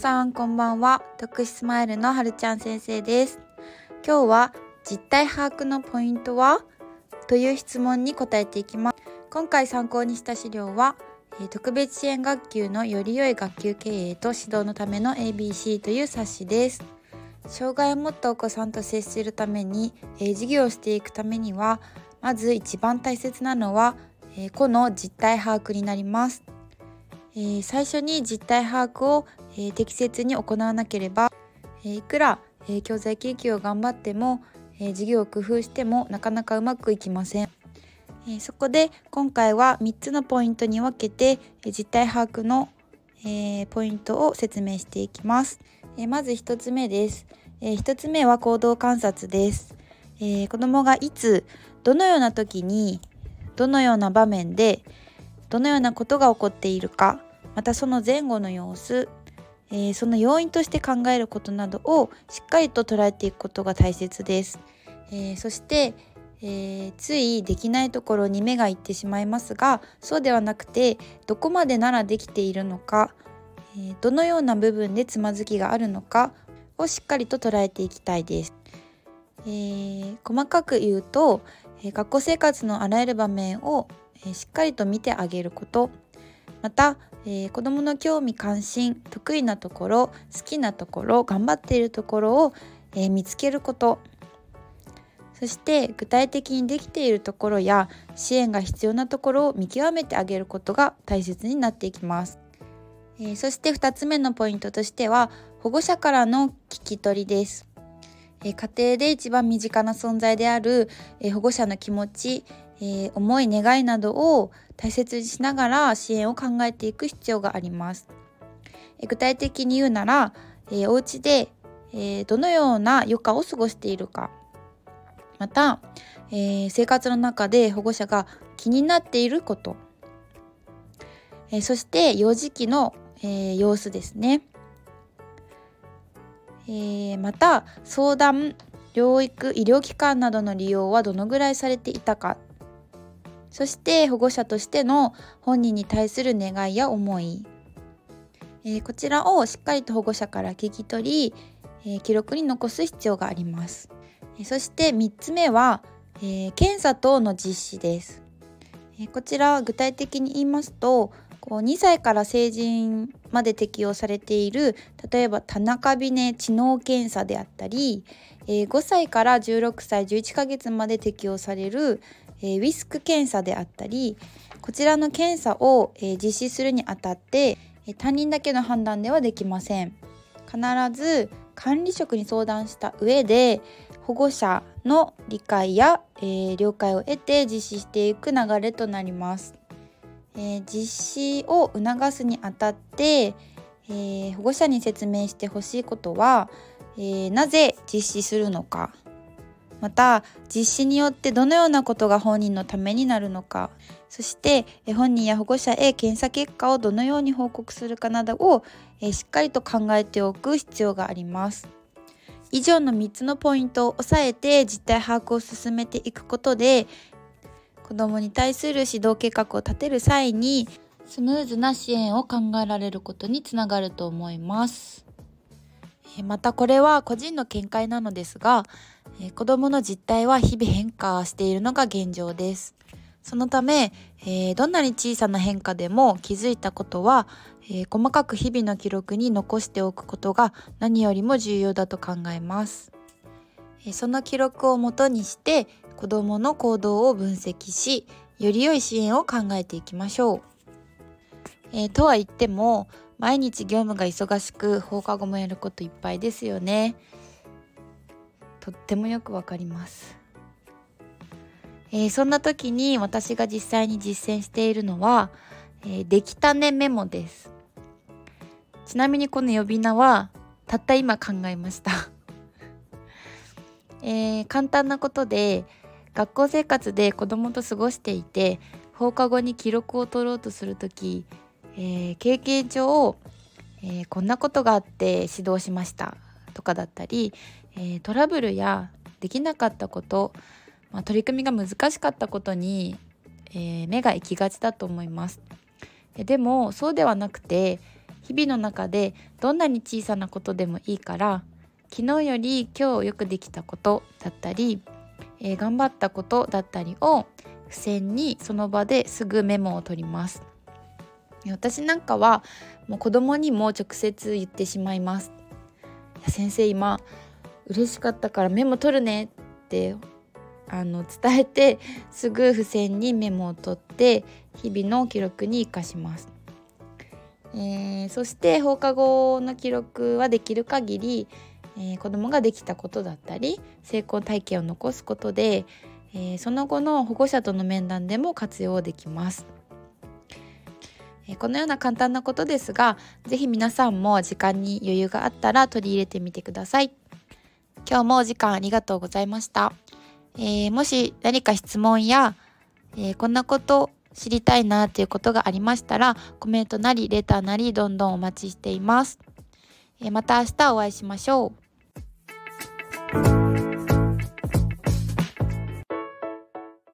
さんこんばんは。徳スマイルのはるちゃん先生です。今日は実態把握のポイントは？という質問に答えていきます。今回参考にした資料は特別支援学級のより良い学級経営と指導のための ABC という冊子です。障害を持ったお子さんと接するために、えー、授業をしていくためにはまず一番大切なのは、えー、個の実態把握になります、えー、最初に実態把握を、えー、適切に行わなければ、えー、いくら、え、教材研究を頑張っても、え、授業を工夫してもなかなかうまくいきません、え、そこで今回は3つのポイントに分けて、え、実態把握の、え、ポイントを説明していきます、え、まず1つ目です、え、1つ目は行動観察です、えー、子供がいつどのような時にどのような場面でどのようなことが起こっているかまたその前後の様子、えー、その要因として考えることなどをしっかりと捉えていくことが大切です、えー、そして、えー、ついできないところに目がいってしまいますがそうではなくてどこまでならできているのか、えどのような部分でつまずきがあるのかをしっかりと捉えていきたいです、え細かく言うとえ学校生活のあらゆる場面を、えしっかりと見てあげることまた、えー、子どもの興味関心得意なところ好きなところ頑張っているところを、えー、見つけることそして具体的にできているところや支援が必要なところを見極めてあげることが大切になっていきます。えー、そして2つ目のポイントとしては保護者からの聞き取りです。え家庭で一番身近な存在である、え保護者の気持ち、え思い願いなどを大切にしながら支援を考えていく必要があります。え具体的に言うなら、えお家で、えどのような余暇を過ごしているか。また、えー、生活の中で保護者が気になっていること、えー、そして幼児期の、えー、様子ですね。えー、また相談療育医療機関などの利用はどのぐらいされていたか。そして保護者としての本人に対する願いや思い、えー、こちらをしっかりと保護者から聞き取り、えー、記録に残す必要があります、えそして3つ目は、え検査等の実施です、えこちらは具体的に言いますとこう2歳から成人まで適用されている例えば田中ビネ知能検査であったり、え、5歳から16歳11ヶ月まで適用される、え、ウィスク検査であったりこちらの検査を、え、実施するにあたって、え担任だけの判断ではできません。必ず管理職に相談した上で保護者の理解や、え了解を得て実施していく流れとなります。えー、実施を促すにあたって、えー、保護者に説明してほしいことは、え、なぜ実施するのかまた実施によってどのようなことが本人のためになるのかそして本人や保護者へ検査結果をどのように報告するかなどをしっかりと考えておく必要があります。以上の3つのポイントを押さえて実態把握を進めていくことで子どもに対する指導計画を立てる際にスムーズな支援を考えられることにつながると思います。またこれは個人の見解なのですが子どもの実態は日々変化しているのが現状です。そのため、えー、どんなに小さな変化でも気づいたことは、えー、細かく日々の記録に残しておくことが何よりも重要だと考えます。えー、その記録をもとにして子どもの行動を分析しより良い支援を考えていきましょう。えー、とは言っても毎日業務が忙しく放課後もやることいっぱいですよね。とってもよくわかります。えー、そんな時に私が実際に実践しているのは、えー、できたねメモです。ちなみにこの呼び名はたった今考えました えー、簡単なことで学校生活で子供と過ごしていて放課後に記録を取ろうとする時、えー、経験上、えー、こんなことがあって指導しましたとかだったり、えー、トラブルやできなかったこと、まあ、取り組みが難しかったことに、え目が行きがちだと思います。でもそうではなくて日々の中でどんなに小さなことでもいいから昨日より今日よくできたことだったり、えー、頑張ったことだったりを付箋にその場ですぐメモを取ります私なんかはもう子供にも直接言ってしまいます先生今嬉しかったからメモ取るねってあの伝えてすぐ付箋にメモを取って日々の記録に生かします、えー、そして放課後の記録はできる限り、えー、子供ができたことだったり成功体験を残すことで、えー、その後の保護者との面談でも活用できます。このような簡単なことですが是非皆さんも時間に余裕があったら取り入れてみてください。今日もお時間ありがとうございました、えー、もし何か質問や、えー、こんなこと知りたいなということがありましたらコメントなりレターなりどんどんお待ちしています、えー、また明日お会いしましょう。